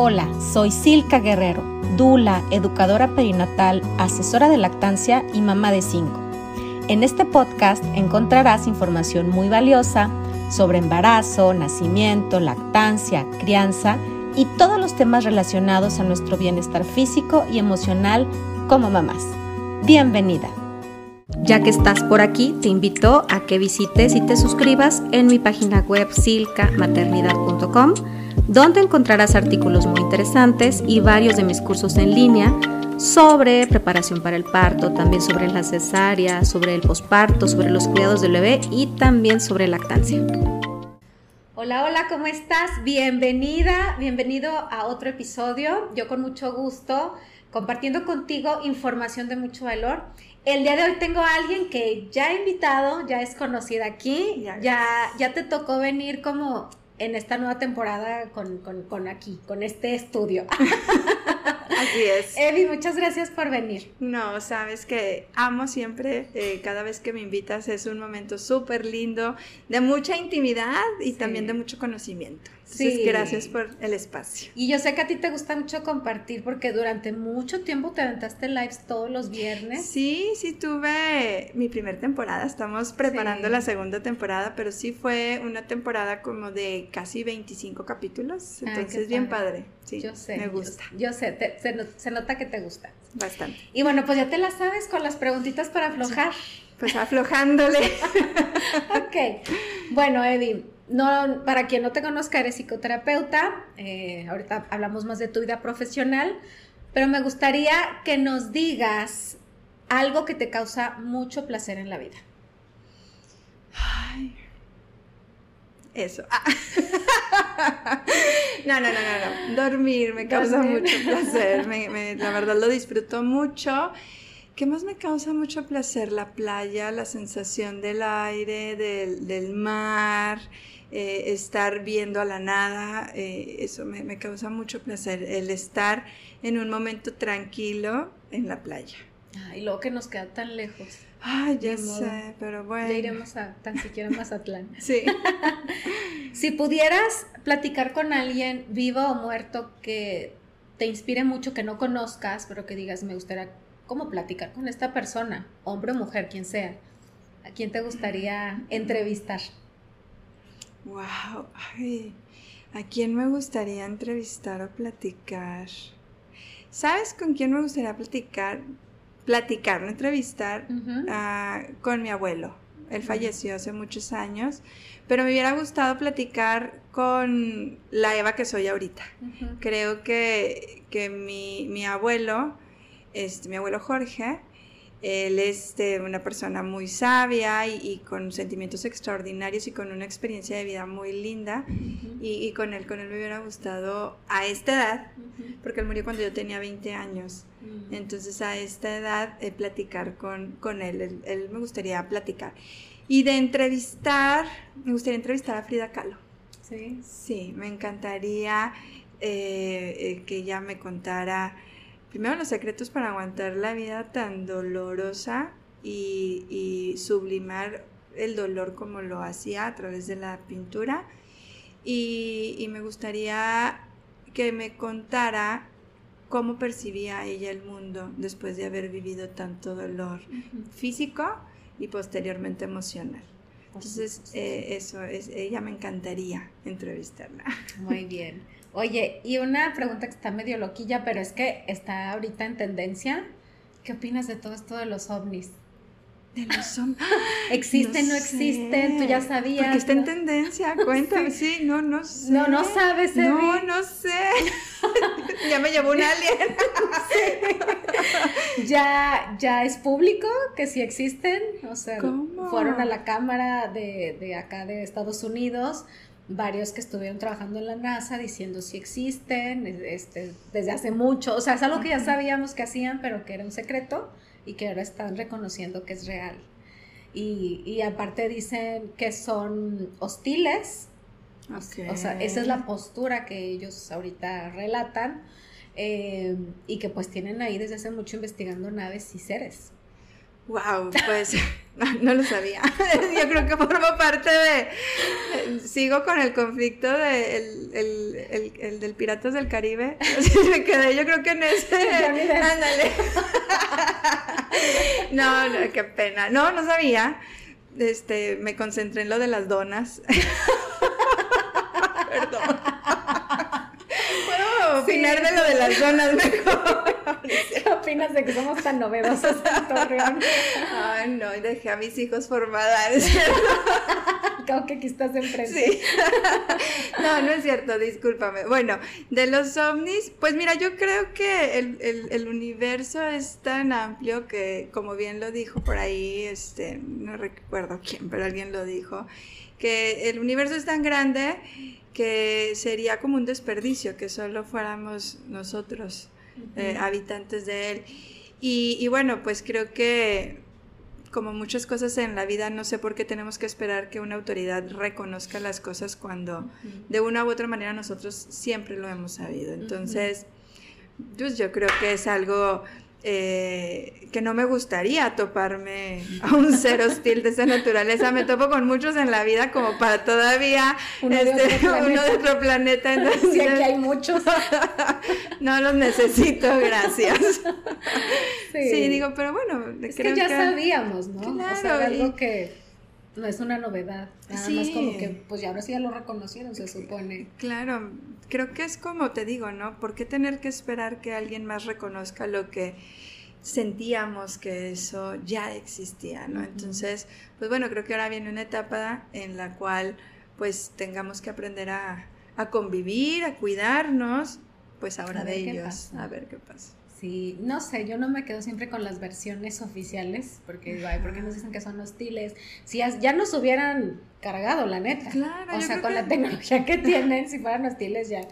Hola, soy Silka Guerrero, Dula, educadora perinatal, asesora de lactancia y mamá de cinco. En este podcast encontrarás información muy valiosa sobre embarazo, nacimiento, lactancia, crianza y todos los temas relacionados a nuestro bienestar físico y emocional como mamás. Bienvenida. Ya que estás por aquí, te invito a que visites y te suscribas en mi página web silkamaternidad.com donde encontrarás artículos muy interesantes y varios de mis cursos en línea sobre preparación para el parto, también sobre la cesárea, sobre el posparto, sobre los cuidados del bebé y también sobre lactancia. Hola, hola, ¿cómo estás? Bienvenida, bienvenido a otro episodio. Yo con mucho gusto compartiendo contigo información de mucho valor. El día de hoy tengo a alguien que ya he invitado, ya es conocida aquí, ya, ya te tocó venir como en esta nueva temporada con, con, con aquí, con este estudio. Así es. Evi, muchas gracias por venir. No, sabes que amo siempre, eh, cada vez que me invitas es un momento súper lindo, de mucha intimidad y también de mucho conocimiento. Sí. gracias por el espacio. Y yo sé que a ti te gusta mucho compartir porque durante mucho tiempo te aventaste lives todos los viernes. Sí, sí, tuve mi primera temporada, estamos preparando la segunda temporada, pero sí fue una temporada como de casi 25 capítulos, entonces bien padre. Sí, yo sé. Me gusta. Yo, sé, se, nota que te gusta. Bastante. Y bueno, pues ya te la sabes con las preguntitas para aflojar. Pues aflojándole. ok. Bueno, Eddie, no, para quien no te conozca, eres psicoterapeuta. Eh, ahorita hablamos más de tu vida profesional, pero me gustaría que nos digas algo que te causa mucho placer en la vida. Ay, eso. Ah. no, no, no, no, no. Dormir me causa mucho placer. la verdad lo disfruto mucho. ¿Qué más me causa mucho placer? La playa, la sensación del aire, del, mar, eh, estar viendo a la nada. Eh, eso me, me causa mucho placer. El estar en un momento tranquilo en la playa. y luego que nos queda tan lejos. Ay, ya sé, pero bueno. Ya iremos a tan siquiera Mazatlán. sí. si pudieras platicar con alguien vivo o muerto que te inspire mucho, que no conozcas, pero que digas, me gustaría cómo platicar con esta persona, hombre o mujer, quien sea, ¿a quién te gustaría entrevistar? Wow, ay, ¿a quién me gustaría entrevistar o platicar? ¿Sabes con quién me gustaría platicar? platicar, no entrevistar ah, con mi abuelo. Él falleció hace muchos años, pero me hubiera gustado platicar con la Eva que soy ahorita. Creo que, que mi, mi, abuelo, este, mi abuelo Jorge, él es este, una persona muy sabia y, con sentimientos extraordinarios y con una experiencia de vida muy linda. y, con él, con él me hubiera gustado a esta edad, porque él murió cuando yo tenía 20 años. Entonces a esta edad eh, platicar con, con él, él, me gustaría platicar. Y de entrevistar, me gustaría entrevistar a Frida Kahlo. Sí. Sí, me encantaría eh, eh, que ella me contara primero los secretos para aguantar la vida tan dolorosa y, y sublimar el dolor como lo hacía a través de la pintura. Y, y, me gustaría que me contara cómo percibía ella el mundo después de haber vivido tanto dolor físico y posteriormente emocional. Entonces, eh, eso, es, ella me encantaría entrevistarla. Muy bien. Oye, y una pregunta que está medio loquilla, pero es que está ahorita en tendencia. ¿Qué opinas de todo esto de los ovnis? De los ovnis. ¿Existen, no, existen? Tú ya sabías. Porque está en tendencia, cuéntame. Sí. no, no sé. No, no sabes, No, no sé. ya me llevó un alien. ya, ya es público que sí existen. O sea, fueron a la cámara de, de acá de Estados Unidos varios que estuvieron trabajando en la NASA diciendo si existen este, desde hace mucho. O sea, es algo que ya sabíamos que hacían, pero que era un secreto y que ahora están reconociendo que es real. Y, y aparte dicen que son hostiles. O sea, esa es la postura que ellos ahorita relatan. Eh, y que pues tienen ahí desde hace mucho investigando naves y seres. Wow, pues no lo sabía. Yo creo que forma parte de... Sigo con el conflicto de el, el, del Piratas del Caribe. me quedé yo creo que en ese... Ándale. no, no, qué pena. No, no sabía. Este, me concentré en lo de las donas. Perdón. Opinar de lo de las donas mejor. ¿Qué opinas de que somos tan novedosos en Torreón? Ay, no, dejé a mis hijos formadas. Creo que aquí estás enfrente. Sí. No, no es cierto, discúlpame. Bueno, de los ovnis, pues mira, yo creo que el, el, universo es tan amplio que, como bien lo dijo por ahí, este, no recuerdo quién, pero alguien lo dijo, que el universo es tan grande que sería como un desperdicio que solo fuéramos nosotros eh, habitantes de él. Y, bueno, pues creo que como muchas cosas en la vida, no sé por qué tenemos que esperar que una autoridad reconozca las cosas cuando de una u otra manera nosotros siempre lo hemos sabido. Entonces, pues yo creo que es algo eh, que no me gustaría toparme a un ser hostil de esa naturaleza. Me topo con muchos en la vida como para todavía uno, de, este, otro planeta. Entonces, aquí hay muchos. no los necesito, gracias. Sí, digo, pero bueno. Es que ya sabíamos, ¿no? Claro, o sea, algo que no es una novedad. Nada más como que, pues ya ahora sí ya lo reconocieron, se supone. Claro, creo que es como te digo, ¿no? ¿Por qué tener que esperar que alguien más reconozca lo que sentíamos que eso ya existía, ¿no? Entonces, pues bueno, creo que ahora viene una etapa en la cual pues tengamos que aprender a, a convivir, a cuidarnos, pues ahora de ellos, a ver qué pasa. Sí, no sé, yo no me quedo siempre con las versiones oficiales, porque ay, ¿por qué nos dicen que son hostiles? Si ya, nos hubieran cargado, la neta. Claro, o sea, con la tecnología que tienen, si fueran hostiles ya.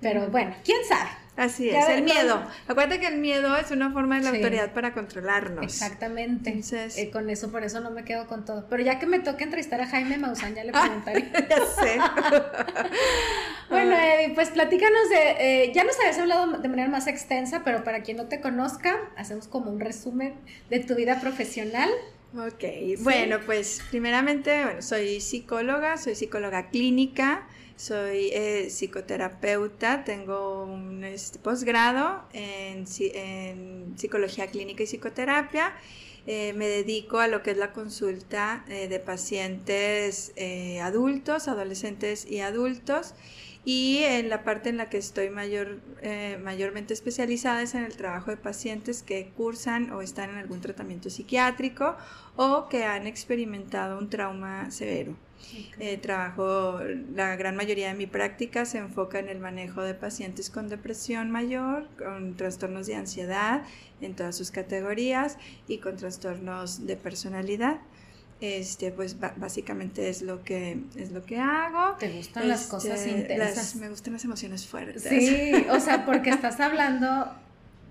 Pero bueno, quién sabe. Así es, el miedo. Acuérdate que el miedo es una forma de la autoridad para controlarnos. Exactamente. Entonces, eh, con eso, por eso no me quedo con todo. Pero ya que me toque entrevistar a Jaime Maussan, ya le preguntaré. ya sé. bueno, Eddie, pues platícanos de. Eh, ya nos habías hablado de manera más extensa, pero para quien no te conozca, hacemos como un resumen de tu vida profesional. Ok, bueno, pues primeramente, bueno, soy psicóloga, soy psicóloga clínica. Soy eh, psicoterapeuta, tengo un este, posgrado en, psicología clínica y psicoterapia. Eh, me dedico a lo que es la consulta eh, de pacientes adultos, adolescentes y adultos. Y en la parte en la que estoy mayor, mayormente especializada es en el trabajo de pacientes que cursan o están en algún tratamiento psiquiátrico o que han experimentado un trauma severo. Eh, trabajo, la gran mayoría de mi práctica se enfoca en el manejo de pacientes con depresión mayor, con trastornos de ansiedad en todas sus categorías y con trastornos de personalidad. Este, pues básicamente es lo que es lo que hago. ¿Te gustan las cosas este, intensas? me gustan las emociones fuertes. Sí, o sea, porque estás hablando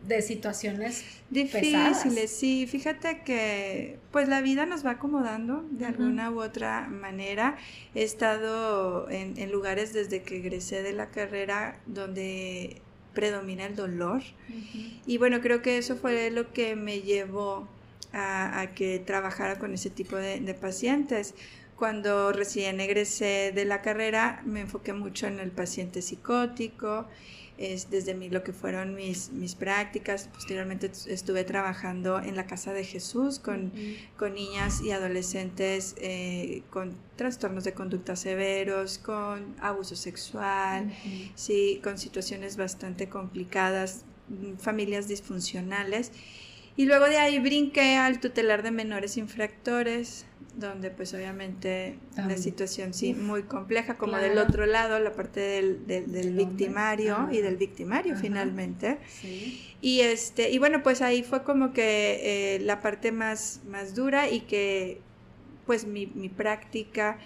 de situaciones difíciles. Sí, fíjate que pues la vida nos va acomodando de alguna u otra manera. He estado en, lugares desde que egresé de la carrera donde predomina el dolor. Y bueno, creo que eso fue lo que me llevó a, que trabajara con ese tipo de, de pacientes. Cuando recién egresé de la carrera me enfoqué mucho en el paciente psicótico es desde mí lo que fueron mis, mis prácticas. Posteriormente estuve trabajando en la Casa de Jesús con, con niñas y adolescentes eh, con trastornos de conducta severos, con abuso sexual, sí, con situaciones bastante complicadas, mm, familias disfuncionales. Y luego de ahí brinqué al tutelar de menores infractores, donde pues obviamente la situación sí muy compleja, como del otro lado, la parte del, del, victimario y del victimario finalmente. Y este, y bueno, pues ahí fue como que eh, la parte más, más dura y que pues mi, mi práctica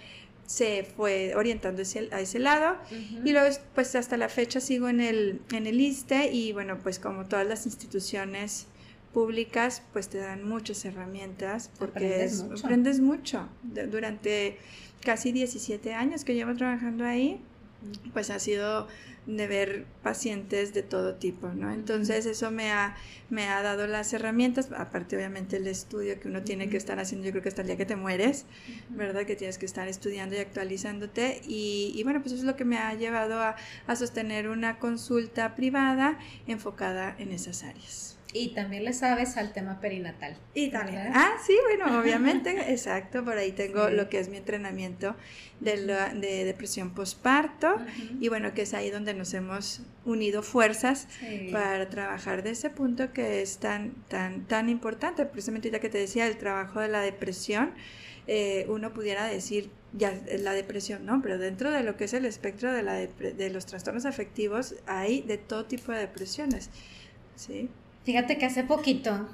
se fue orientando a ese lado. Y luego pues hasta la fecha sigo en el, en el ISTE y bueno pues como todas las instituciones públicas pues te dan muchas herramientas porque aprendes mucho. durante casi 17 años que llevo trabajando ahí pues ha sido de ver pacientes de todo tipo, ¿no? Entonces eso me ha, me ha dado las herramientas, aparte obviamente el estudio que uno tiene que estar haciendo, yo creo que hasta el día que te mueres, ¿verdad? Que tienes que estar estudiando y actualizándote y, y bueno, pues eso es lo que me ha llevado a, a sostener una consulta privada enfocada en esas áreas. Y también le sabes al tema perinatal. Y también. Ah, sí, bueno, obviamente, exacto. Por ahí tengo lo que es mi entrenamiento de, la, de depresión postparto. Y bueno, que es ahí donde nos hemos unido fuerzas para trabajar de ese punto que es tan, tan, tan importante. Precisamente ya que te decía, el trabajo de la depresión, eh, uno pudiera decir, ya la depresión, ¿no? Pero dentro de lo que es el espectro de, la de los trastornos afectivos, hay de todo tipo de depresiones. ¿sí? Fíjate que hace poquito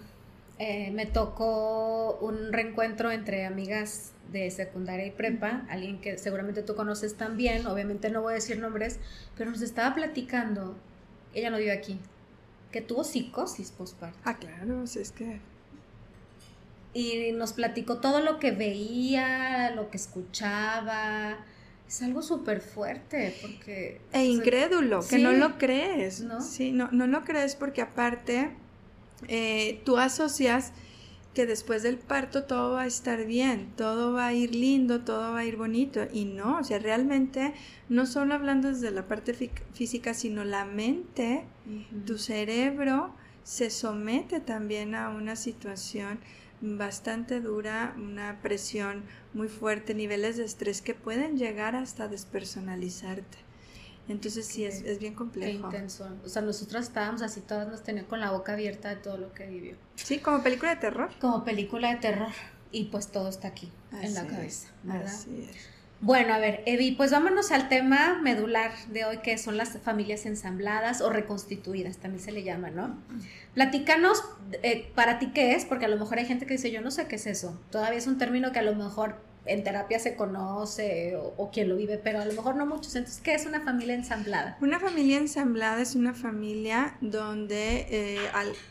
eh, me tocó un reencuentro entre amigas de secundaria y prepa, alguien que seguramente tú conoces también, obviamente no voy a decir nombres, pero nos estaba platicando, ella no vive aquí, que tuvo psicosis postparto. Ah, claro, es que... Y nos platicó todo lo que veía, lo que escuchaba, es algo súper fuerte porque... E incrédulo, que no lo crees. ¿no? Sí, no, no lo crees porque aparte eh, tú asocias que después del parto todo va a estar bien, todo va a ir lindo, todo va a ir bonito. Y no, o sea, realmente no solo hablando desde la parte física, sino la mente, tu cerebro se somete también a una situación bastante dura, una presión muy fuerte, niveles de estrés que pueden llegar hasta despersonalizarte. Entonces sí, es, es, bien complejo. Qué intenso. O sea, nosotros estábamos así, todas nos tenían con la boca abierta de todo lo que vivió. Sí, como película de terror. Como película de terror. Y pues todo está aquí, en la cabeza, ¿verdad? Así es. Bueno, a ver, Evi, pues vámonos al tema medular de hoy, que son las familias ensambladas o reconstituidas, también se le llama, ¿no? Platícanos eh, para ti qué es, porque a lo mejor hay gente que dice, yo no sé qué es eso. Todavía es un término que a lo mejor en terapia se conoce o, quien lo vive, pero a lo mejor no muchos. Entonces, ¿qué es una familia ensamblada? Una familia ensamblada es una familia donde eh,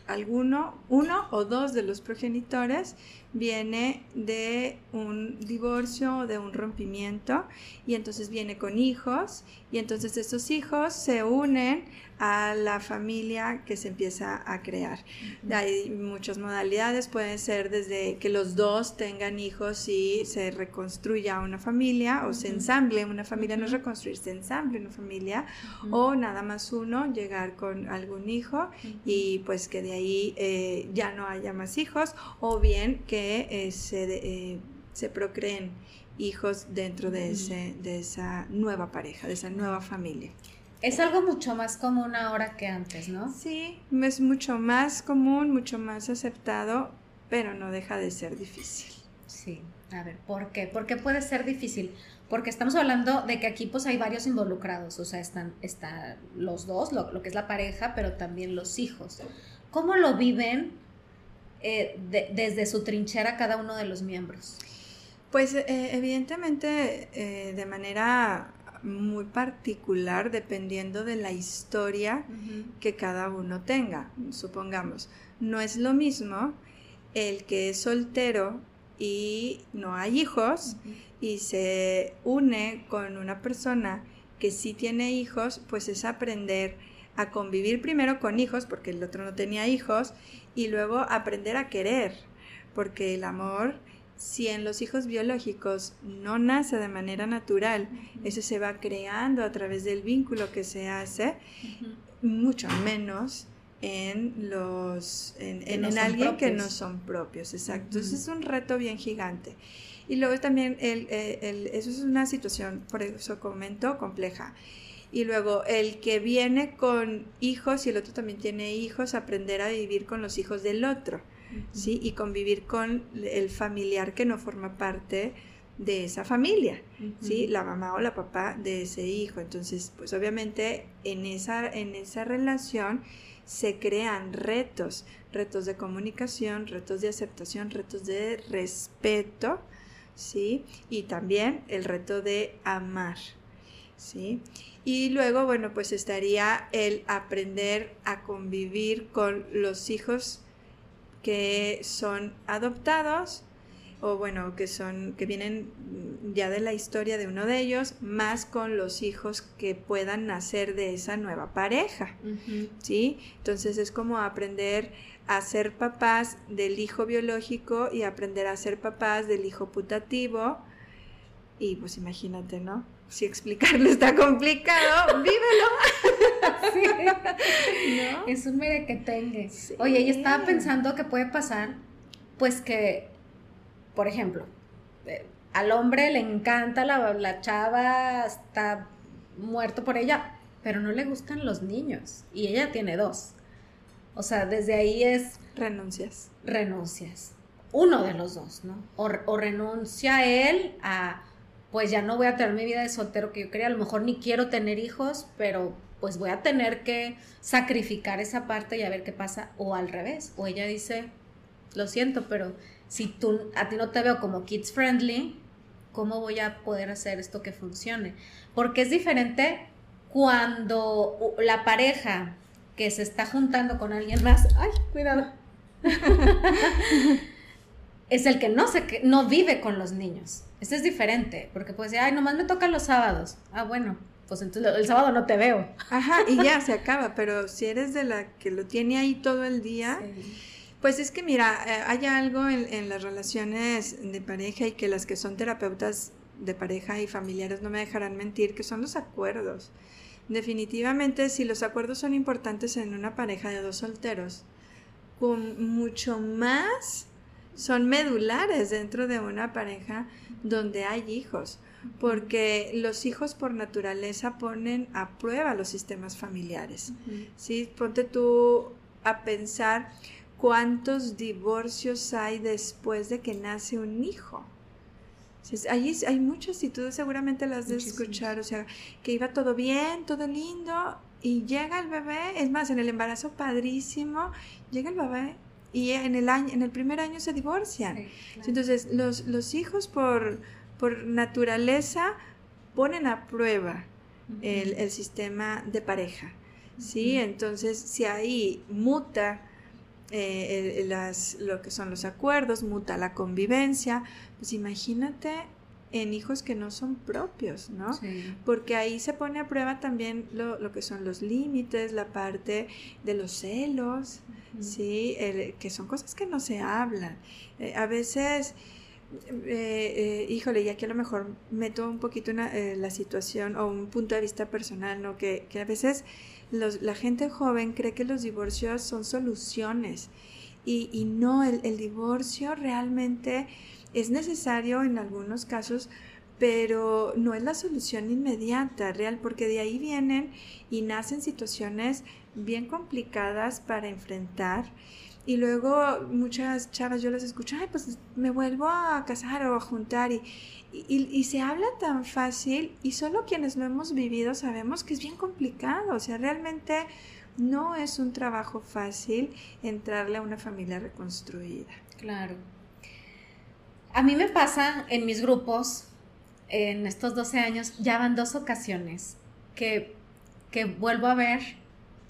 alguno, uno o dos de los progenitores viene de un divorcio o de un rompimiento y entonces viene con hijos y entonces estos hijos se unen a la familia que se empieza a crear. Hay muchas modalidades, pueden ser desde que los dos tengan hijos y se reconstruya una familia o se ensamble una familia, no es reconstruir, se ensamble una familia o nada más uno llegar con algún hijo y pues que de ahí eh, ya no haya más hijos o bien que eh, se, eh, se procreen hijos dentro de, ese, de esa nueva pareja, de esa nueva familia. Es algo mucho más común ahora que antes, ¿no? Sí, es mucho más común, mucho más aceptado, pero no deja de ser difícil. Sí, a ver, ¿por qué? ¿Por qué puede ser difícil? Porque estamos hablando de que aquí pues hay varios involucrados, o sea, están, están los dos, lo, que es la pareja, pero también los hijos. ¿Cómo lo viven eh, desde su trinchera cada uno de los miembros? Pues eh, evidentemente eh, de manera muy particular dependiendo de la historia que cada uno tenga. Supongamos, no es lo mismo el que es soltero y no hay hijos y se une con una persona que sí tiene hijos, pues es aprender a convivir primero con hijos, porque el otro no tenía hijos, y luego aprender a querer, porque el amor si en los hijos biológicos no nace de manera natural, eso se va creando a través del vínculo que se hace, mucho menos en los en, alguien que no son propios, exacto. Entonces es un reto bien gigante. Y luego también el, el, eso es una situación, por eso comento, compleja. Y luego el que viene con hijos y el otro también tiene hijos, aprender a vivir con los hijos del otro ¿sí? Y convivir con el familiar que no forma parte de esa familia, ¿sí? La mamá o la papá de ese hijo. Entonces, pues obviamente en esa, en esa relación se crean retos, retos de comunicación, retos de aceptación, retos de respeto, ¿sí? Y también el reto de amar, ¿sí? Y luego, bueno, pues estaría el aprender a convivir con los hijos que son adoptados o bueno, que son, que vienen ya de la historia de uno de ellos, más con los hijos que puedan nacer de esa nueva pareja, ¿sí? Entonces es como aprender a ser papás del hijo biológico y aprender a ser papás del hijo putativo, y pues imagínate, ¿no? Si explicarlo está complicado, vívelo. sí. ¿No? Es un merequetengue. Sí. Oye, yo estaba pensando que puede pasar, pues que, por ejemplo, eh, al hombre le encanta la, la chava, está muerto por ella, pero no le gustan los niños. Y ella tiene dos. O sea, desde ahí es... Renuncias. Renuncias. Uno de los dos, ¿no? O, o renuncia él a pues ya no voy a tener mi vida de soltero que yo quería, a lo mejor ni quiero tener hijos, pero pues voy a tener que sacrificar esa parte y a ver qué pasa, o al revés, o ella dice, lo siento, pero si tú, a ti no te veo como kids friendly, ¿cómo voy a poder hacer esto que funcione? Porque es diferente cuando la pareja que se está juntando con alguien más, ay, cuidado, es el que no, se, no vive con los niños. Este es diferente, porque puede decir, ay, nomás me tocan los sábados. Ah, bueno, pues entonces el sábado no te veo. Ajá, y ya se acaba, pero si eres de la que lo tiene ahí todo el día, pues es que mira, eh, hay algo en, las relaciones de pareja y que las que son terapeutas de pareja y familiares no me dejarán mentir, que son los acuerdos. Definitivamente, si los acuerdos son importantes en una pareja de dos solteros, con mucho más son medulares dentro de una pareja donde hay hijos, porque los hijos por naturaleza ponen a prueba los sistemas familiares. ¿sí? Ponte tú a pensar cuántos divorcios hay después de que nace un hijo. Allí hay muchas y tú seguramente las de escuchar, o sea, que iba todo bien, todo lindo, y llega el bebé, es más, en el embarazo padrísimo, llega el bebé y en el, año, en el primer año se divorcian. Entonces, los, los hijos por, por naturaleza ponen a prueba el, el, sistema de pareja. ¿sí? Entonces, si ahí muta eh, las, lo que son los acuerdos, muta la convivencia, pues imagínate en hijos que no son propios, ¿no? Porque ahí se pone a prueba también lo, lo que son los límites, la parte de los celos, ¿sí? que son cosas que no se hablan. Eh, a veces, eh, eh, híjole, y aquí a lo mejor meto un poquito la situación o un punto de vista personal, ¿no? Que, a veces la gente joven cree que los divorcios son soluciones y, y no, el, el divorcio realmente es necesario en algunos casos pero no es la solución inmediata, real, porque de ahí vienen y nacen situaciones bien complicadas para enfrentar. Y luego muchas chavas yo las escucho, ay, pues me vuelvo a casar o a juntar y, y, se habla tan fácil y solo quienes lo hemos vivido sabemos que es bien complicado, o sea, realmente no es un trabajo fácil entrarle a una familia reconstruida. Claro. A mí me pasa en mis grupos, en estos 12 años, ya van dos ocasiones que, que vuelvo a ver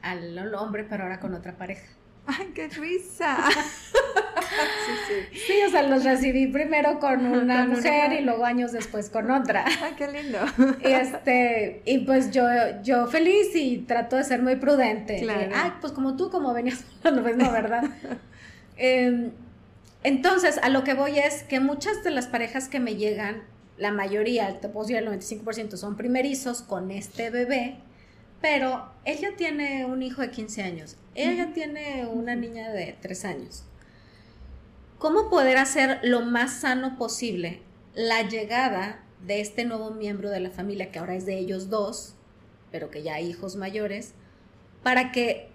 al hombre, pero ahora con otra pareja. ¡Ay, qué risa! sí, sí. sí, o sea, los recibí primero con una mujer y luego años después con otra. ¡Ay, qué lindo! Y, este, y pues yo, yo feliz y trato de ser muy prudente. Claro. Ay, pues como tú, como venías hablando, pues no, ¿verdad? Em, entonces, a lo que voy es que muchas de las parejas que me llegan, la mayoría, te puedo decir el 95%, son primerizos con este bebé pero ella tiene un hijo de 15 años, ella tiene una niña de 3 años. ¿Cómo poder hacer lo más sano posible la llegada de este nuevo miembro de la familia, que ahora es de ellos dos, pero que ya hay hijos mayores, para que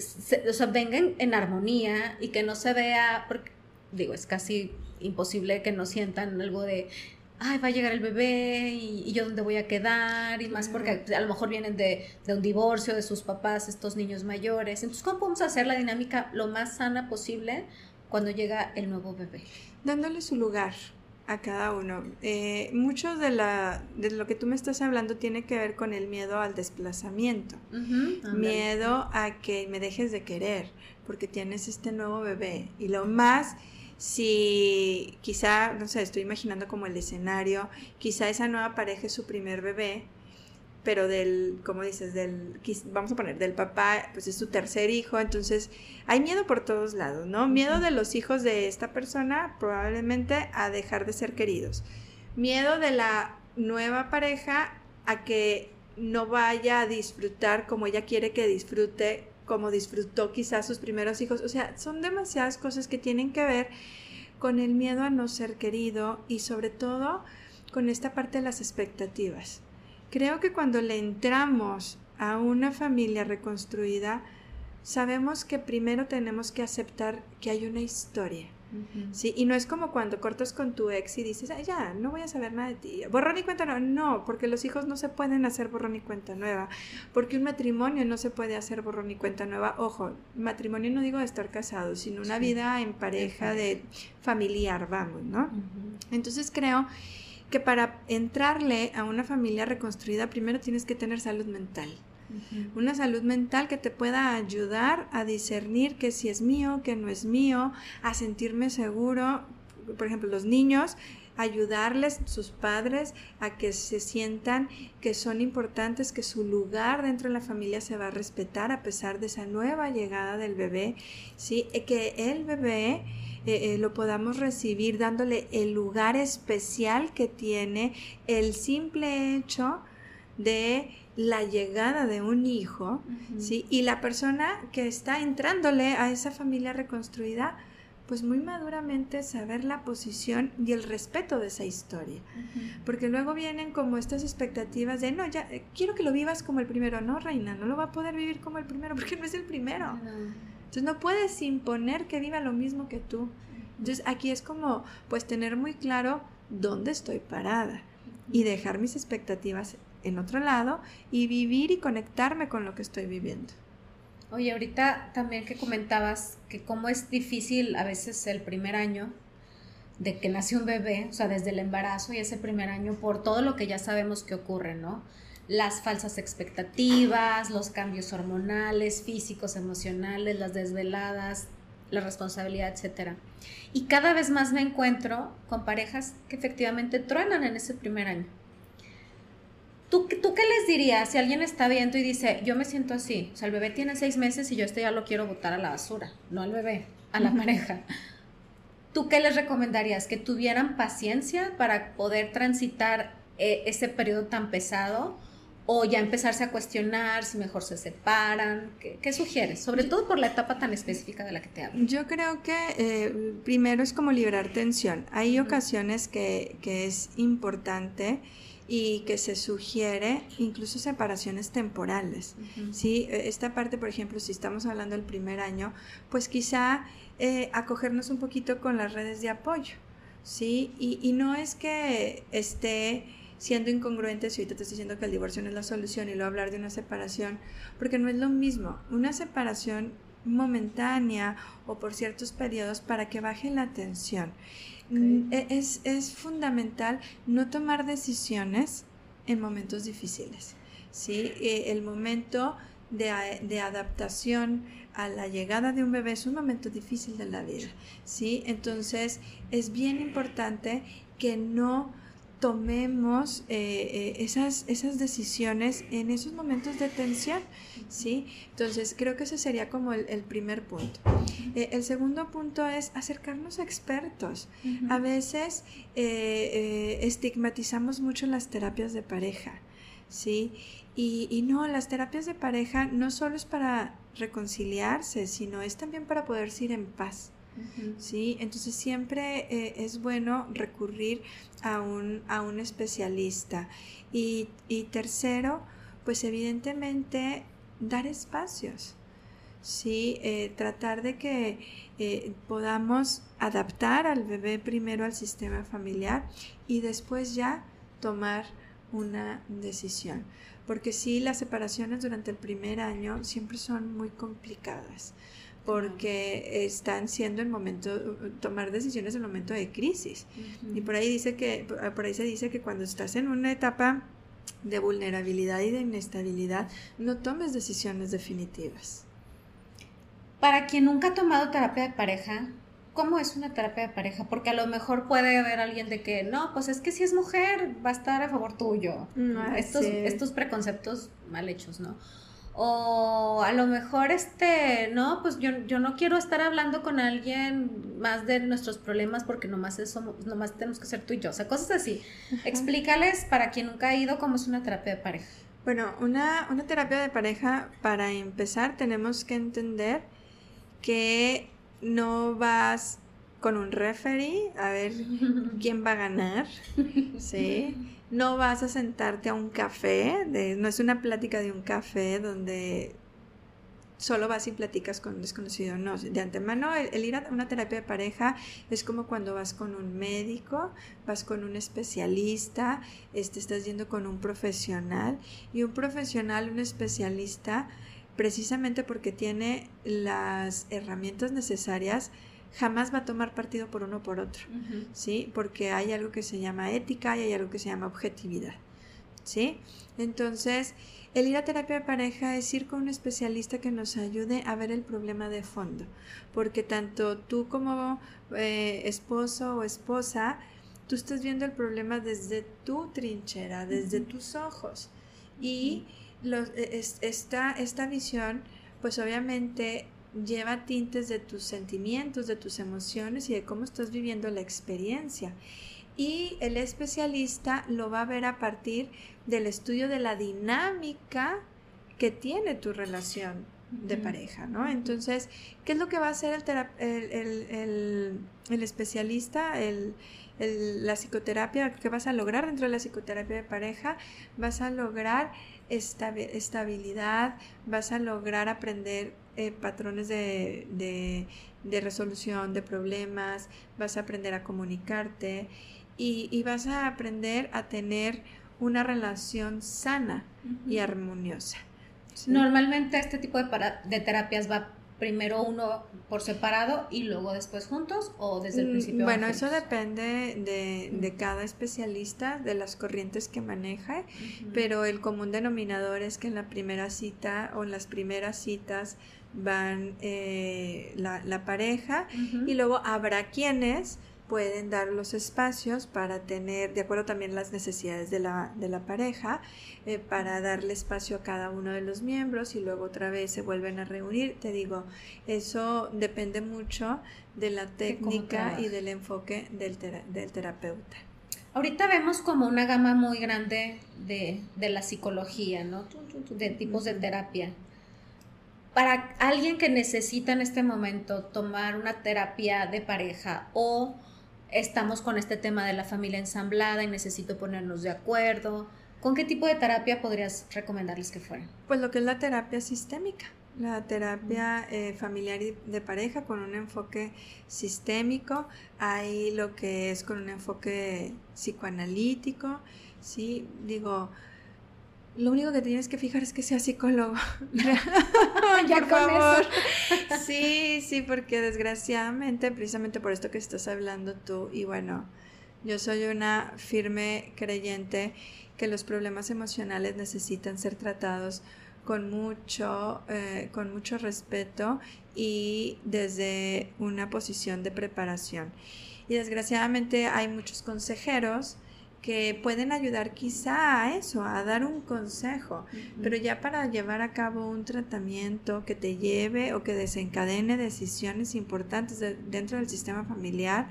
se, vengan en armonía y que no se vea, porque digo, es casi imposible que no sientan algo de, ay, va a llegar el bebé y, yo dónde voy a quedar y más porque a lo mejor vienen de, un divorcio de sus papás, estos niños mayores. Entonces, ¿cómo podemos hacer la dinámica lo más sana posible cuando llega el nuevo bebé? Dándole su lugar a cada uno. Eh, mucho de, la, de lo que tú me estás hablando tiene que ver con el miedo al desplazamiento, miedo a que me dejes de querer porque tienes este nuevo bebé y lo más si quizá, no sé, estoy imaginando como el escenario, quizá esa nueva pareja es su primer bebé, pero del, como dices, del, vamos a poner, del papá, pues es su tercer hijo, entonces hay miedo por todos lados, ¿no? Miedo de los hijos de esta persona probablemente a dejar de ser queridos. Miedo de la nueva pareja a que no vaya a disfrutar como ella quiere que disfrute, como disfrutó quizás sus primeros hijos. O sea, son demasiadas cosas que tienen que ver con el miedo a no ser querido y sobre todo con esta parte de las expectativas. Creo que cuando le entramos a una familia reconstruida, sabemos que primero tenemos que aceptar que hay una historia. ¿Sí? Y no es como cuando cortas con tu ex y dices, ya, no voy a saber nada de ti. Borrón y cuenta nueva. No, porque los hijos no se pueden hacer borrón y cuenta nueva. Porque un matrimonio no se puede hacer borrón y cuenta nueva. Ojo, matrimonio no digo de estar casado, sino una vida en pareja, de familiar, vamos, ¿no? Entonces creo que para entrarle a una familia reconstruida primero tienes que tener salud mental. Una salud mental que te pueda ayudar a discernir que si es mío, que no es mío, a sentirme seguro. Por ejemplo, los niños, ayudarles, sus padres, a que se sientan que son importantes, que su lugar dentro de la familia se va a respetar a pesar de esa nueva llegada del bebé, ¿sí? que el bebé eh, eh, lo podamos recibir dándole el lugar especial que tiene el simple hecho de la llegada de un hijo, ¿sí? Y la persona que está entrándole a esa familia reconstruida, pues muy maduramente saber la posición y el respeto de esa historia. Porque luego vienen como estas expectativas de, no, ya, eh, quiero que lo vivas como el primero. No, reina, no lo va a poder vivir como el primero porque no es el primero. Entonces no puedes imponer que viva lo mismo que tú. Entonces aquí es como pues tener muy claro dónde estoy parada y dejar mis expectativas en otro lado y vivir y conectarme con lo que estoy viviendo. Oye, ahorita también que comentabas que cómo es difícil a veces el primer año de que nace un bebé, o sea, desde el embarazo y ese primer año, por todo lo que ya sabemos que ocurre, ¿no? las falsas expectativas, los cambios hormonales, físicos, emocionales, las desveladas, la responsabilidad, etc. Y cada vez más me encuentro con parejas que efectivamente truenan en ese primer año. ¿Tú, ¿Tú qué les dirías si alguien está viendo y dice, yo me siento así? O sea, el bebé tiene seis meses y yo este ya lo quiero botar a la basura, no al bebé, a la pareja. ¿Tú qué les recomendarías? ¿Que tuvieran paciencia para poder transitar eh, ese periodo tan pesado? o ya empezarse a cuestionar si mejor se separan? ¿Qué, sugieres? Sobre todo por la etapa tan específica de la que te hablo. Yo creo que eh, primero es como liberar tensión. Hay ocasiones que, es importante y que se sugiere incluso separaciones temporales. ¿sí? E, esta parte, por ejemplo, si estamos hablando del primer año, pues quizá eh, acogernos un poquito con las redes de apoyo. ¿sí? Y, y no es que esté siendo incongruente si ahorita te estoy diciendo que el divorcio no es la solución y luego hablar de una separación, porque no es lo mismo. Una separación momentánea o por ciertos periodos para que baje la tensión. Mm, e, es, es, fundamental no tomar decisiones en momentos difíciles. ¿sí? E, el momento de, de, adaptación a la llegada de un bebé es un momento difícil de la vida. ¿sí? Entonces es bien importante que no tomemos eh, eh, esas, esas decisiones en esos momentos de tensión, ¿sí? Entonces, creo que ese sería como el, primer punto. Eh, el segundo punto es acercarnos a expertos. A veces estigmatizamos mucho las terapias de pareja, ¿sí? Y, y no, las terapias de pareja no solo es para reconciliarse, sino es también para poder ir en paz. ¿Sí? Entonces siempre eh, es bueno recurrir a un, a un especialista. Y, tercero, pues evidentemente dar espacios. Sí, eh, tratar de que eh, podamos adaptar al bebé primero al sistema familiar y después ya tomar una decisión. Porque sí, las separaciones durante el primer año siempre son muy complicadas porque están siendo el momento, tomar decisiones en el momento de crisis. Y por ahí dice que, por ahí se dice que cuando estás en una etapa de vulnerabilidad y de inestabilidad, no tomes decisiones definitivas. Para quien nunca ha tomado terapia de pareja, cómo es una terapia de pareja, porque a lo mejor puede haber alguien de que, no, pues es que si es mujer va a estar a favor tuyo. estos, estos preconceptos mal hechos, ¿no? O a lo mejor, este, no, pues yo, yo no quiero estar hablando con alguien más de nuestros problemas porque nomás, eso, nomás tenemos que ser tú y yo. O sea, cosas así. Explícales para quien nunca ha ido cómo es una terapia de pareja. Bueno, una, una terapia de pareja, para empezar, tenemos que entender que no vas con un referee a ver quién va a ganar, ¿sí? No vas a sentarte a un café, no es una plática de un café donde solo vas y platicas con un desconocido, no, de antemano el, ir a una terapia de pareja es como cuando vas con un médico, vas con un especialista, este, estás yendo con un profesional y un profesional, un especialista, precisamente porque tiene las herramientas necesarias, jamás va a tomar partido por uno o por otro, ¿sí? Porque hay algo que se llama ética y hay algo que se llama objetividad, ¿sí? Entonces, el ir a terapia de pareja es ir con un especialista que nos ayude a ver el problema de fondo, porque tanto tú como eh, esposo o esposa, tú estás viendo el problema desde tu trinchera, desde tus ojos, y e, esta, esta visión, pues obviamente lleva tintes de tus sentimientos, de tus emociones y de cómo estás viviendo la experiencia. Y el especialista lo va a ver a partir del estudio de la dinámica que tiene tu relación de pareja, ¿no? Entonces, ¿qué es lo que va a hacer el, el especialista, la psicoterapia? ¿Qué vas a lograr dentro de la psicoterapia de pareja? Vas a lograr estabilidad, vas a lograr aprender eh, patrones de, resolución de problemas, vas a aprender a comunicarte y, vas a aprender a tener una relación sana y armoniosa. Normalmente este tipo de, de terapias va primero uno por separado y luego después juntos o desde el mm, principio? Bueno, eso depende de, cada especialista, de las corrientes que maneja, pero el común denominador es que en la primera cita o en las primeras citas van eh, la, pareja y luego habrá quienes pueden dar los espacios para tener, de acuerdo también las necesidades de la, de la pareja, eh, para darle espacio a cada uno de los miembros y luego otra vez se vuelven a reunir. Te digo, eso depende mucho de la técnica y del enfoque del, del terapeuta. Ahorita vemos como una gama muy grande de, de la psicología, ¿no? De tipos de terapia. Para alguien que necesita en este momento tomar una terapia de pareja o estamos con este tema de la familia ensamblada y necesito ponernos de acuerdo. ¿Con qué tipo de terapia podrías recomendarles que fueran? Pues lo que es la terapia sistémica, la terapia eh, familiar y de pareja con un enfoque sistémico, hay lo que es con un enfoque psicoanalítico, sí, digo, lo único que tienes que fijar es que sea psicólogo. ya por favor. sí, sí, porque desgraciadamente, precisamente por esto que estás hablando tú, y bueno, yo soy una firme creyente que los problemas emocionales necesitan ser tratados con mucho, eh, con mucho respeto y desde una posición de preparación. Y desgraciadamente hay muchos consejeros que pueden ayudar quizá a eso, a dar un consejo, pero ya para llevar a cabo un tratamiento que te lleve o que desencadene decisiones importantes dentro del sistema familiar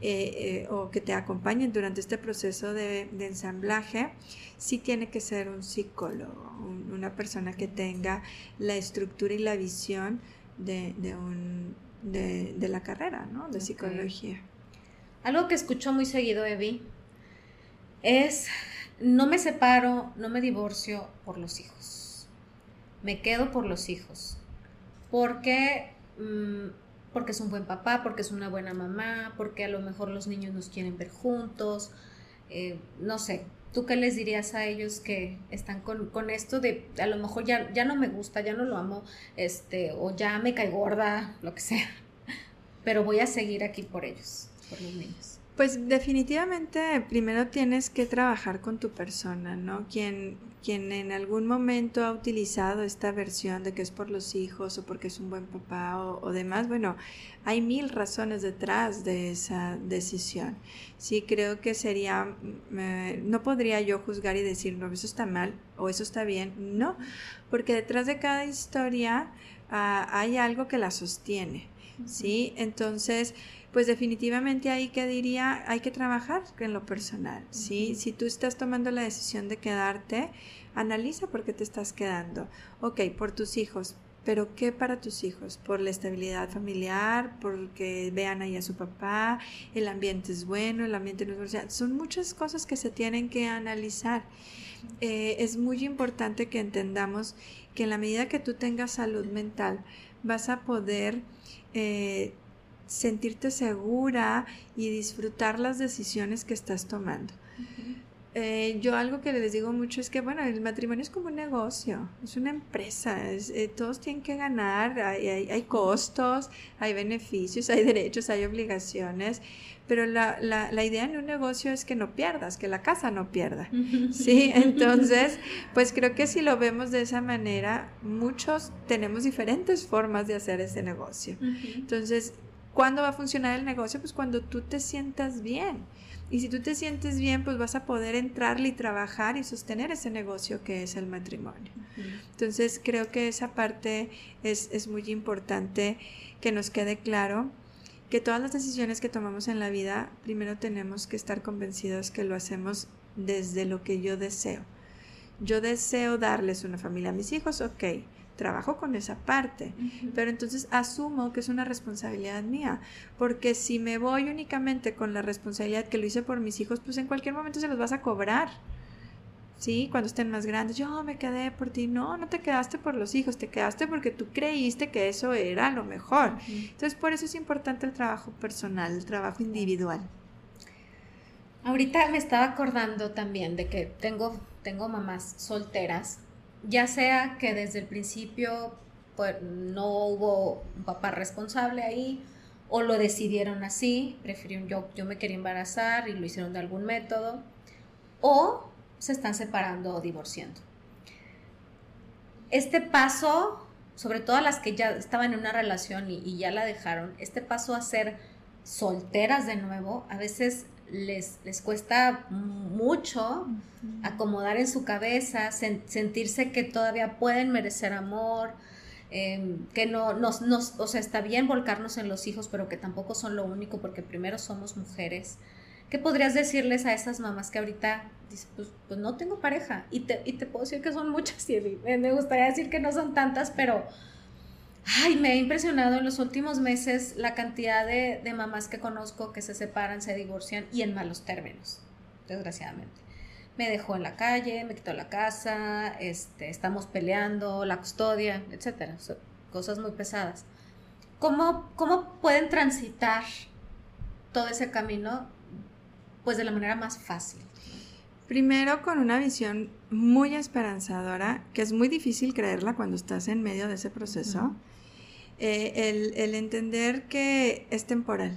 eh, eh, o que te acompañen durante este proceso de, ensamblaje, sí tiene que ser un psicólogo, una persona que tenga la estructura y la visión de, un, de, la carrera, ¿no? De psicología. Algo que escucho muy seguido, Evi, es no me separo, no me divorcio por los hijos. Me quedo por los hijos. Porque, mm, porque es un buen papá, porque es una buena mamá, porque a lo mejor los niños nos quieren ver juntos. Eh, no sé, ¿tú qué les dirías a ellos que están con, con, esto de a lo mejor ya, ya no me gusta, ya no lo amo, este, o ya me cae gorda, lo que sea, pero voy a seguir aquí por ellos, por los niños? Pues definitivamente primero tienes que trabajar con tu persona, ¿no? Quien, quien en algún momento ha utilizado esta versión de que es por los hijos o porque es un buen papá o, demás, bueno, hay mil razones detrás de esa decisión. Sí, creo que sería, mm, no podría yo juzgar y decir, no, eso está mal o eso está bien, no, porque detrás de cada historia ah, hay algo que la sostiene, ¿sí? Entonces, pues definitivamente ahí que diría, hay que trabajar en lo personal, ¿sí? Si tú estás tomando la decisión de quedarte, analiza por qué te estás quedando. Ok, por tus hijos, pero ¿qué para tus hijos? Por la estabilidad familiar, porque vean ahí a su papá, el ambiente es bueno, el ambiente no es bueno. son muchas cosas que se tienen que analizar. Eh, es muy importante que entendamos que en la medida que tú tengas salud mental, vas a poder eh, sentirte segura y disfrutar las decisiones que estás tomando. Eh, yo algo que les digo mucho es que, bueno, el matrimonio es como un negocio, es una empresa, eh, todos tienen que ganar, hay, costos, hay beneficios, hay derechos, hay obligaciones, pero la, la, idea en un negocio es que no pierdas, que la casa no pierda, ¿sí? Entonces, pues creo que si lo vemos de esa manera, muchos tenemos diferentes formas de hacer ese negocio. Entonces, ¿Cuándo va a funcionar el negocio? Pues cuando tú te sientas bien. Y si tú te sientes bien, pues vas a poder entrarle y trabajar y sostener ese negocio que es el matrimonio. Entonces creo que esa parte es, es muy importante que nos quede claro que todas las decisiones que tomamos en la vida, primero tenemos que estar convencidos que lo hacemos desde lo que yo deseo. Yo deseo darles una familia a mis hijos, ok trabajo con esa parte, pero entonces asumo que es una responsabilidad mía, porque si me voy únicamente con la responsabilidad que lo hice por mis hijos, pues en cualquier momento se los vas a cobrar. ¿Sí? Cuando estén más grandes, yo me quedé por ti. No, no te quedaste por los hijos, te quedaste porque tú creíste que eso era lo mejor. Entonces, por eso es importante el trabajo personal, el trabajo individual. Ahorita me estaba acordando también de que tengo, tengo mamás solteras ya sea que desde el principio pues, no hubo un papá responsable ahí o lo decidieron así, prefirieron yo, yo me quería embarazar y lo hicieron de algún método, o se están separando o divorciando. Este paso, sobre todo las que ya estaban en una relación y, y ya la dejaron, este paso a ser solteras de nuevo, a veces les, les cuesta mucho acomodar en su cabeza, sentirse que todavía pueden merecer amor, em, que no nos, nos, o sea, está bien volcarnos en los hijos, pero que tampoco son lo único, porque primero somos mujeres. ¿Qué podrías decirles a esas mamás que ahorita dicen, pues, pues no tengo pareja? Y te, y te puedo decir que son muchas, y me gustaría decir que no son tantas, pero Ay, me ha impresionado en los últimos meses la cantidad de, mamás que conozco que se separan, se divorcian y en malos términos, desgraciadamente. Me dejó en la calle, me quitó la casa, este, estamos peleando, la custodia, etcétera, cosas muy pesadas. ¿Cómo, ¿Cómo pueden transitar todo ese camino? Pues de la manera más fácil. Primero con una visión muy esperanzadora, que es muy difícil creerla cuando estás en medio de ese proceso. Eh, el, entender que es temporal,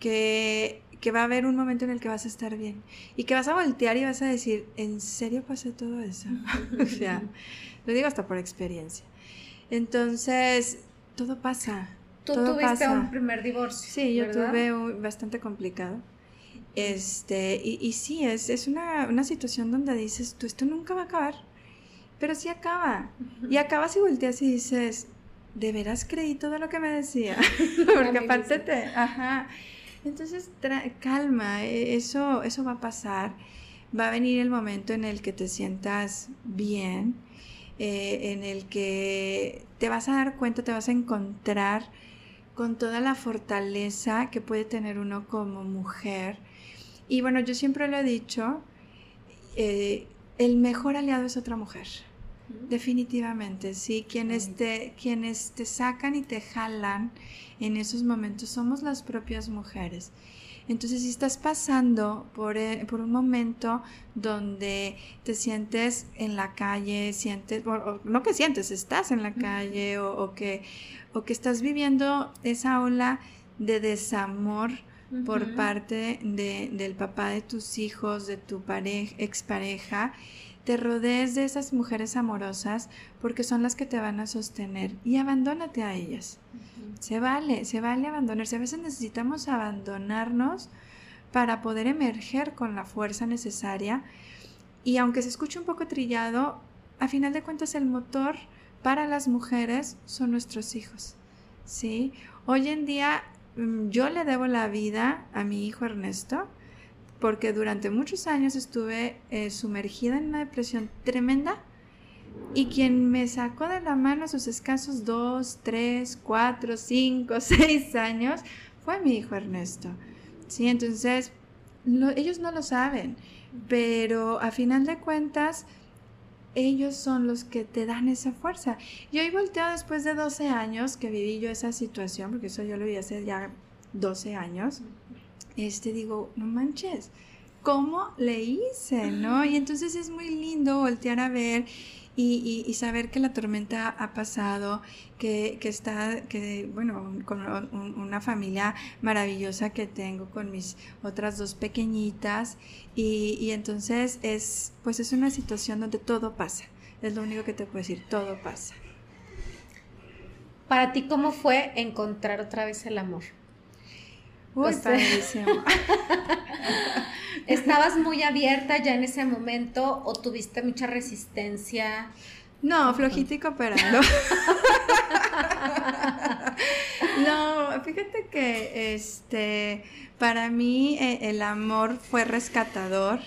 que, va a haber un momento en el que vas a estar bien y que vas a voltear y vas a decir, ¿en serio pasó todo eso? o sea, lo digo hasta por experiencia. Entonces, todo pasa. Tú tuviste un primer divorcio. Sí, yo tuve bastante complicado. Este, y, y sí, es, es una, una, situación donde dices, tú, esto nunca va a acabar, pero sí acaba. Y acabas y volteas y dices, de veras creí todo lo que me decía. Porque aparte te, ajá. Entonces, calma, e, eso, eso va a pasar. Va a venir el momento en el que te sientas bien, eh, en el que te vas a dar cuenta, te vas a encontrar con toda la fortaleza que puede tener uno como mujer. Y bueno, yo siempre lo he dicho, eh, el mejor aliado es otra mujer. Definitivamente, sí. Quienes te, quienes te sacan y te jalan en esos momentos somos las propias mujeres. Entonces, si estás pasando por, eh, por, un momento donde te sientes en la calle, sientes, no que sientes, estás en la calle o, que, o que estás viviendo esa ola de desamor por parte de, del papá de tus hijos, de tu pareja, expareja, te rodees de esas mujeres amorosas porque son las que te van a sostener y abandónate a ellas. Se vale, se vale abandonarse. A veces necesitamos abandonarnos para poder emerger con la fuerza necesaria y aunque se escuche un poco trillado, a final de cuentas el motor para las mujeres son nuestros hijos. ¿sí? Hoy en día mm, yo le debo la vida a mi hijo Ernesto porque durante muchos años estuve eh, sumergida en una depresión tremenda y quien me sacó de la mano sus escasos dos, tres, cuatro, cinco, seis años fue mi hijo Ernesto. Sí, entonces ellos no lo saben, pero a final de cuentas ellos son los que te dan esa fuerza. Y hoy volteo después de 12 años que viví yo esa situación, porque eso yo lo vi hace ya 12 años, este digo, no manches, ¿cómo le hice? ¿No? Y entonces es muy lindo voltear a ver y, saber que la tormenta ha pasado, que, está, que bueno, con una familia maravillosa que tengo con mis otras dos pequeñitas y, y, entonces es, pues es una situación donde todo pasa, es lo único que te puedo decir, todo pasa. Para ti, ¿cómo fue encontrar otra vez el amor? Uy, padrísimo. ¿Estabas muy abierta ya en ese momento o tuviste mucha resistencia? No, flojita y cooperando. no, fíjate que este para mí eh, el amor fue rescatador.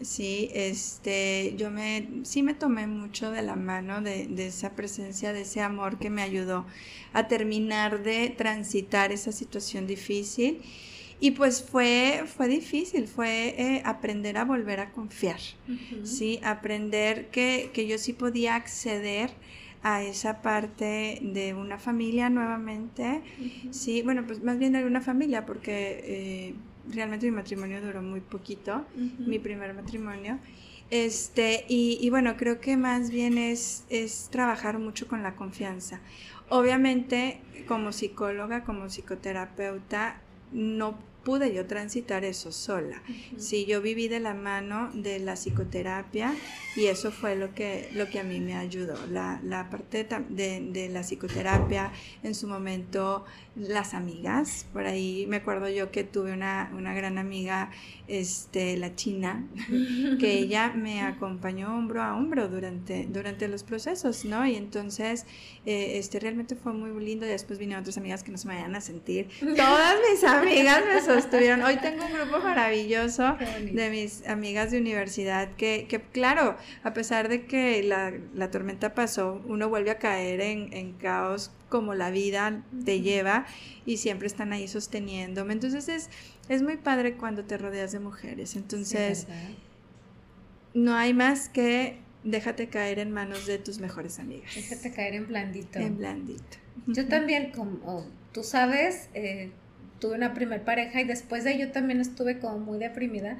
Sí, este, yo me, sí me tomé mucho de la mano de, de, esa presencia, de ese amor que me ayudó a terminar de transitar esa situación difícil. Y pues fue, fue difícil, fue eh, aprender a volver a confiar, ¿sí? Aprender que, que, yo sí podía acceder a esa parte de una familia nuevamente, ¿sí? Bueno, pues más bien de una familia, porque eh, realmente mi matrimonio duró muy poquito, mi primer matrimonio. Este, y, y, bueno, creo que más bien es, es trabajar mucho con la confianza. Obviamente, como psicóloga, como psicoterapeuta, no pude yo transitar eso sola. Sí, yo viví de la mano de la psicoterapia y eso fue lo que, lo que a mí me ayudó. La, la parte de, de, la psicoterapia, en su momento, las amigas, por ahí me acuerdo yo que tuve una, una gran amiga, este, la china, que ella me acompañó hombro a hombro durante, durante los procesos, ¿no? Y entonces, eh, este, realmente fue muy lindo y después vinieron otras amigas que no se me vayan a sentir. Todas mis amigas me sostuvieron. Hoy tengo un grupo maravilloso de mis amigas de universidad que, que claro, a pesar de que la, la tormenta pasó, uno vuelve a caer en, en, caos como la vida te lleva y siempre están ahí sosteniéndome. Entonces es, es muy padre cuando te rodeas de mujeres. Entonces, no hay más que déjate caer en manos de tus mejores amigas. Déjate caer en blandito. En blandito. Yo también, como tú sabes, eh, tuve una primer pareja y después de ello también estuve como muy deprimida.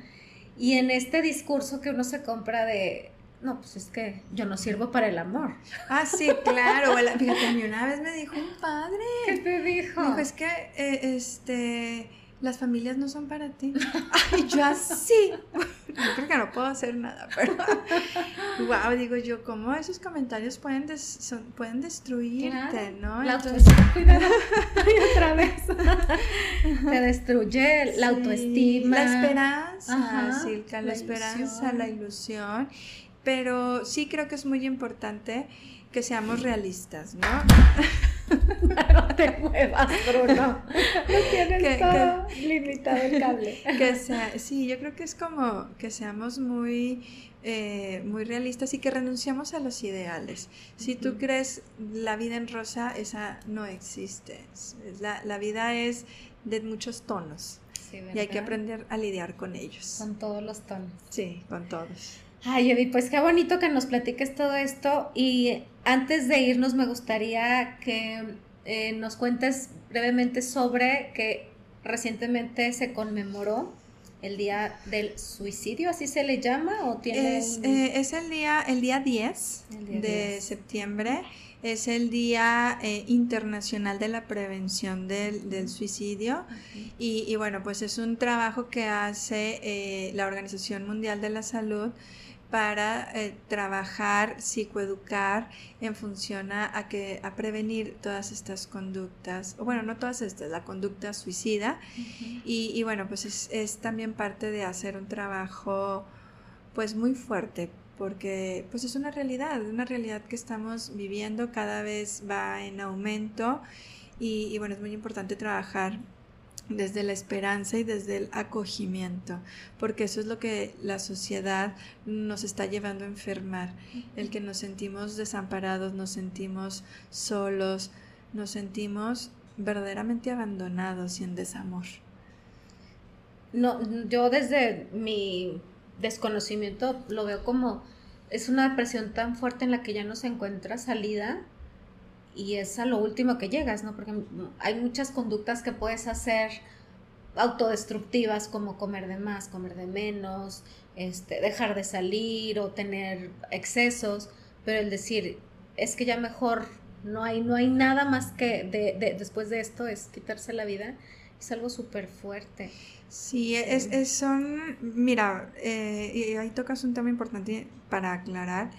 Y en este discurso que uno se compra de, no, pues es que yo no sirvo para el amor. Ah, sí, claro. Fíjate, a mí una vez me dijo un padre. ¿Qué te dijo? dijo, es que, eh, este las familias no son para ti. Ay, yo así. Yo creo que no puedo hacer nada, pero wow, digo yo, ¿cómo esos comentarios pueden, pueden destruirte, no? La autoestima, cuidado, otra vez. Te destruye la autoestima. La esperanza, la, esperanza, la ilusión. Pero sí creo que es muy importante que seamos realistas, ¿no? no te muevas, Bruno. No tienes todo limitado el cable. Que sea, sí, yo creo que es como que seamos muy, eh, muy realistas y que renunciamos a los ideales. Si tú crees la vida en rosa, esa no existe. La, la vida es de muchos tonos. y hay que aprender a lidiar con ellos. Con todos los tonos. Sí, con todos. Ay, Eddie, pues qué bonito que nos platiques todo esto. Y antes de irnos me gustaría que eh, nos cuentes brevemente sobre que recientemente se conmemoró el día del suicidio, así se le llama o tiene es, eh, es el día el día 10 de septiembre. Es el Día eh, Internacional de la Prevención del, Suicidio. Y, bueno, pues es un trabajo que hace eh, la Organización Mundial de la Salud para eh, trabajar, psicoeducar en función a, que, a prevenir todas estas conductas, o bueno, no todas estas, la conducta suicida. y, y, bueno, pues es, es, también parte de hacer un trabajo pues muy fuerte porque pues es una realidad, una realidad que estamos viviendo, cada vez va en aumento y, bueno, es muy importante trabajar desde la esperanza y desde el acogimiento, porque eso es lo que la sociedad nos está llevando a enfermar, el que nos sentimos desamparados, nos sentimos solos, nos sentimos verdaderamente abandonados y en desamor. No, yo desde mi desconocimiento lo veo como es una depresión tan fuerte en la que ya no se encuentra salida y es a lo último que llegas, ¿no? Porque hay muchas conductas que puedes hacer autodestructivas como comer de más, comer de menos, este, dejar de salir o tener excesos, pero el decir es que ya mejor no hay, no hay nada más que de, después de esto es quitarse la vida, es algo súper fuerte. Sí, es, es, son, mira, eh, y ahí tocas un tema importante para aclarar.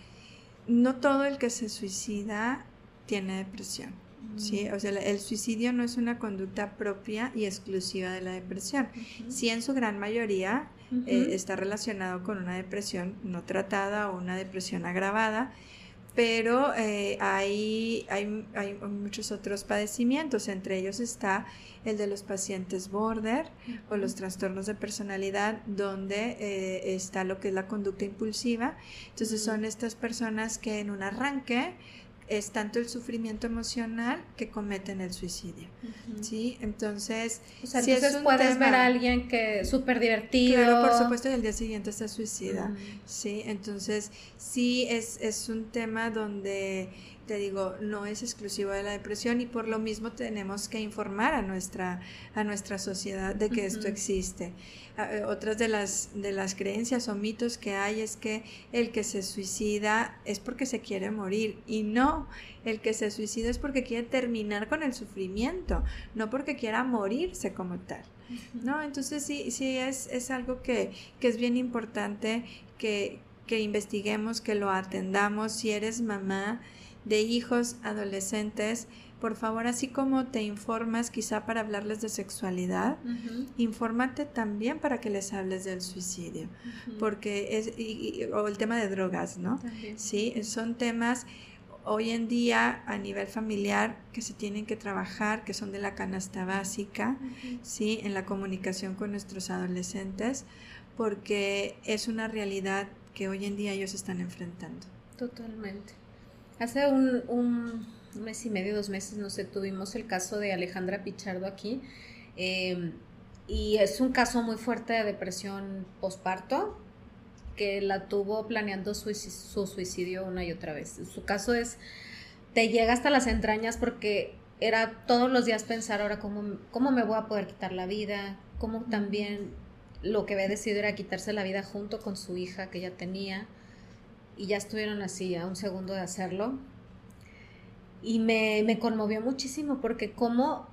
No todo el que se suicida tiene depresión. ¿sí? O sea, el suicidio no es una conducta propia y exclusiva de la depresión. Sí, en su gran mayoría eh, está relacionado con una depresión no tratada o una depresión agravada, pero eh, hay, hay, hay, muchos otros padecimientos, entre ellos está el de los pacientes border o los trastornos de personalidad, donde eh, está lo que es la conducta impulsiva. Entonces son estas personas que en un arranque es tanto el sufrimiento emocional que cometen el suicidio. ¿Sí? Entonces, si entonces puedes ver a alguien que es súper divertido. Claro, por supuesto, y al día siguiente se suicida. ¿Sí? Entonces, sí es, es un tema donde te digo, no es exclusivo de la depresión y por lo mismo tenemos que informar a nuestra, a nuestra sociedad de que esto existe. Eh, otras de las, de las creencias o mitos que hay es que el que se suicida es porque se quiere morir y no, el que se suicida es porque quiere terminar con el sufrimiento, no porque quiera morirse como tal. ¿No? Entonces sí, sí es, es algo que, que es bien importante que, que investiguemos, que lo atendamos. Si eres mamá, de hijos adolescentes, por favor, así como te informas quizá para hablarles de sexualidad, infórmate también para que les hables del suicidio, porque es, o el tema de drogas, ¿no? Sí, son temas hoy en día a nivel familiar que se tienen que trabajar, que son de la canasta básica, ¿sí? En la comunicación con nuestros adolescentes, porque es una realidad que hoy en día ellos están enfrentando. Totalmente. Hace un, mes y medio, dos meses, no sé, tuvimos el caso de Alejandra Pichardo aquí. Em, y es un caso muy fuerte de depresión posparto que la tuvo planeando su, suicidio una y otra vez. Su caso es, te llega hasta las entrañas porque era todos los días pensar ahora cómo, cómo me voy a poder quitar la vida, cómo también lo que había decidido era quitarse la vida junto con su hija que ya tenía y ya estuvieron así a un segundo de hacerlo. Y me, me conmovió muchísimo porque como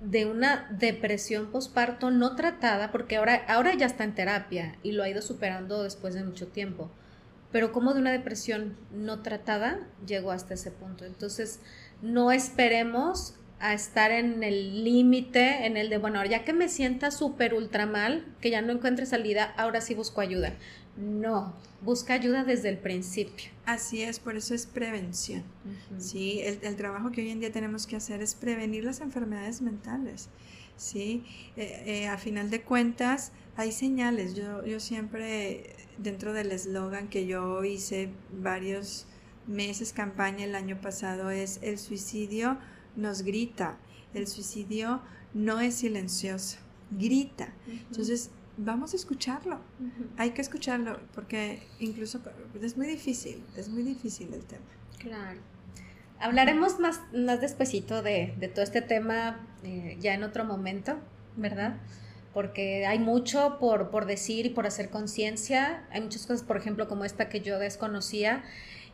de una depresión posparto no tratada, porque ahora, ahora ya está en terapia y lo ha ido superando después de mucho tiempo, pero como de una depresión no tratada llegó hasta ese punto. Entonces, no esperemos a estar en el límite, en el de, bueno, ya que me sienta súper ultra mal, que ya no encuentre salida, ahora sí busco ayuda. No, busca ayuda desde el principio. Así es, por eso es prevención. ¿sí? El, trabajo que hoy en día tenemos que hacer es prevenir las enfermedades mentales. ¿sí? Eh, eh, a final de cuentas, hay señales. Yo, yo siempre, dentro del eslogan que yo hice varios meses campaña el año pasado, es el suicidio nos grita, el suicidio no es silencioso, grita. Entonces, vamos a escucharlo. Hay que escucharlo porque incluso es muy difícil, es muy difícil el tema. Claro. Hablaremos más, más despuesito de, todo este tema eh, ya en otro momento, ¿verdad? porque hay mucho por, por decir y por hacer conciencia. Hay muchas cosas, por ejemplo, como esta que yo desconocía.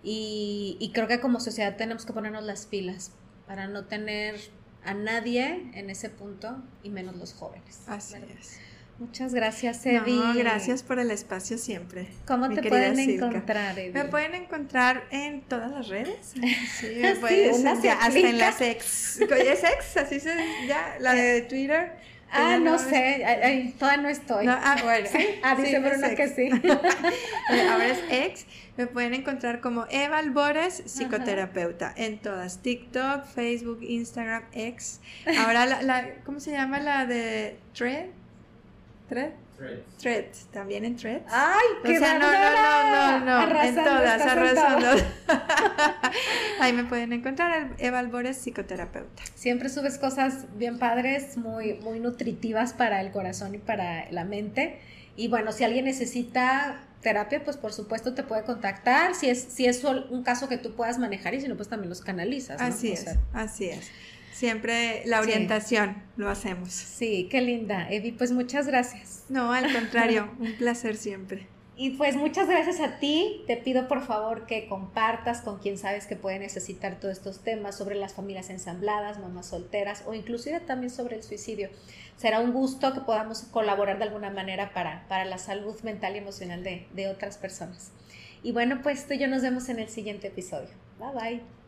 Y, y creo que como sociedad tenemos que ponernos las pilas para no tener a nadie en ese punto y menos los jóvenes. Así es. Muchas gracias, Evi. No, gracias por el espacio siempre. ¿Cómo te pueden encontrar, Evi? Me pueden encontrar en todas las redes. Sí, me puedes, ya, hasta en las ex. ¿Es ex? Así se ya, la de Twitter. Ah, no, sé, ahí, todavía no estoy. ah, bueno. Ah, dice Bruno que sí. Ahora es ex. Me pueden encontrar como Eva Albores, psicoterapeuta, en todas. TikTok, Facebook, Instagram, ex. Ahora la, la ¿cómo se llama la de Thread? ¿Thread? Thread, también en Thread. ¡Ay, qué O sea, no, no, no, no, no, en todas, arrasando. Ahí me pueden encontrar, Eva Albores, psicoterapeuta. Siempre subes cosas bien padres, muy, muy nutritivas para el corazón y para la mente. Y bueno, si alguien necesita terapia, pues por supuesto te puede contactar, si es, si es un caso que tú puedas manejar y si no, pues también los canalizas. ¿no? Así es, así es. Siempre la orientación lo hacemos. Sí, qué linda. Evi, pues muchas gracias. No, al contrario, un placer siempre. Y pues muchas gracias a ti. Te pido por favor que compartas con quien sabes que puede necesitar todos estos temas sobre las familias ensambladas, mamás solteras o inclusive también sobre el suicidio. Será un gusto que podamos colaborar de alguna manera para, para la salud mental y emocional de, de otras personas. Y bueno, pues tú y yo nos vemos en el siguiente episodio. Bye bye.